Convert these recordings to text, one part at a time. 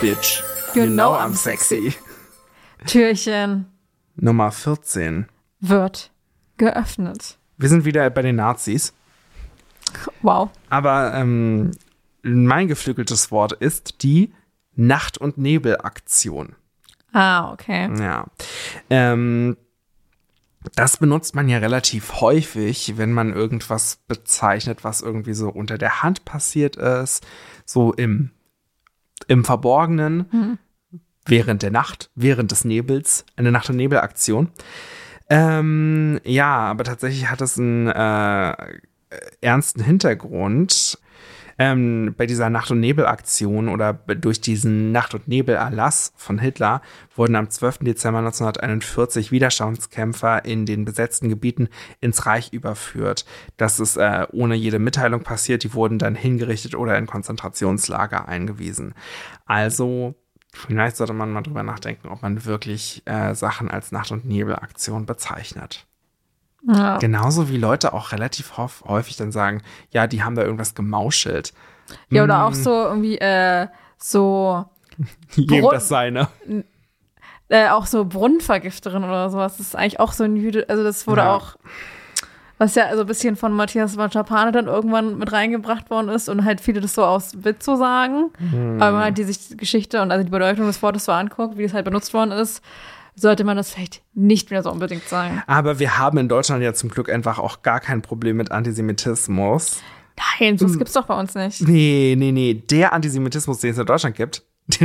Bitch. You know I'm sexy. Türchen Nummer 14. wird geöffnet. Wir sind wieder bei den Nazis. Wow. Aber ähm, mein geflügeltes Wort ist die Nacht- und Nebelaktion. Ah, okay. Ja. Ähm, das benutzt man ja relativ häufig, wenn man irgendwas bezeichnet, was irgendwie so unter der Hand passiert ist, so im, im Verborgenen, während der Nacht, während des Nebels, eine Nacht- und Nebelaktion. Ähm, ja, aber tatsächlich hat es einen äh, ernsten Hintergrund. Ähm, bei dieser Nacht- und Nebelaktion oder durch diesen Nacht- und Nebelerlass von Hitler wurden am 12. Dezember 1941 Widerstandskämpfer in den besetzten Gebieten ins Reich überführt. Das ist äh, ohne jede Mitteilung passiert. Die wurden dann hingerichtet oder in Konzentrationslager eingewiesen. Also vielleicht sollte man mal drüber nachdenken, ob man wirklich äh, Sachen als Nacht- und Nebelaktion bezeichnet. Ja. Genauso wie Leute auch relativ häuf- häufig dann sagen, ja, die haben da irgendwas gemauschelt. Ja, oder auch so irgendwie, äh, so, Jedem das seine. äh, auch so Brunnenvergifterin oder sowas. Das ist eigentlich auch so ein Jüde, also das wurde Ja. auch, was ja also ein bisschen von Matthias Vachapane dann irgendwann mit reingebracht worden ist und halt viele das so aus Witz so sagen. Hm. Aber man halt die sich die Geschichte und also die Bedeutung des Wortes so anguckt, wie es halt benutzt worden ist, sollte man das vielleicht nicht mehr so unbedingt sagen. Aber wir haben in Deutschland ja zum Glück einfach auch gar kein Problem mit Antisemitismus. Nein, Hm. das gibt's doch bei uns nicht. Nee, nee, nee. Der Antisemitismus, den es in Deutschland gibt,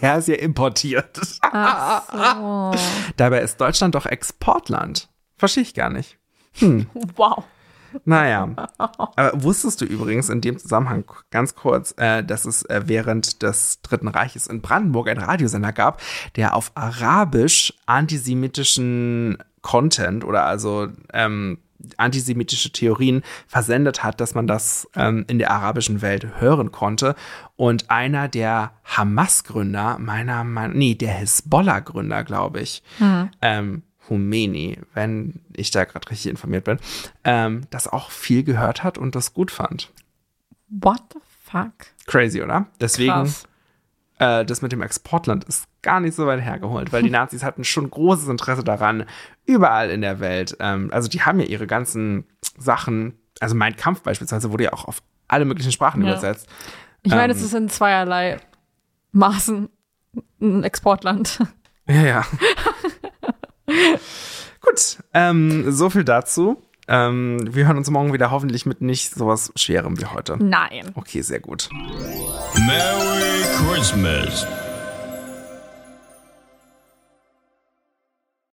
der ist ja importiert. Oh, Dabei ist Deutschland doch Exportland. Verstehe ich gar nicht. wow. Naja. Aber wusstest du übrigens in dem Zusammenhang ganz kurz, äh, dass es äh, während des Dritten Reiches in Brandenburg einen Radiosender gab, der auf Arabisch antisemitischen Content oder also ähm, antisemitische Theorien versendet hat, dass man das ähm, in der arabischen Welt hören konnte. Und einer der Hamas-Gründer, meiner Meinung nee, der Hezbollah-Gründer, glaube ich, ähm, Khomeini, wenn ich da gerade richtig informiert bin, ähm, das auch viel gehört hat und das gut fand. What the fuck? Crazy, oder? Deswegen, äh, das mit dem Exportland ist gar nicht so weit hergeholt, weil die Nazis hatten schon großes Interesse daran, überall in der Welt. Ähm, also die haben ja ihre ganzen Sachen, also mein Kampf beispielsweise wurde ja auch auf alle möglichen Sprachen Ja. übersetzt. Ich meine, Ähm. es ist in zweierlei Maßen ein Exportland. Ja, ja. Gut, ähm, so viel dazu. Ähm, wir hören uns morgen wieder hoffentlich mit nicht sowas Schwerem wie heute. Nein. Okay, sehr gut. Merry Christmas.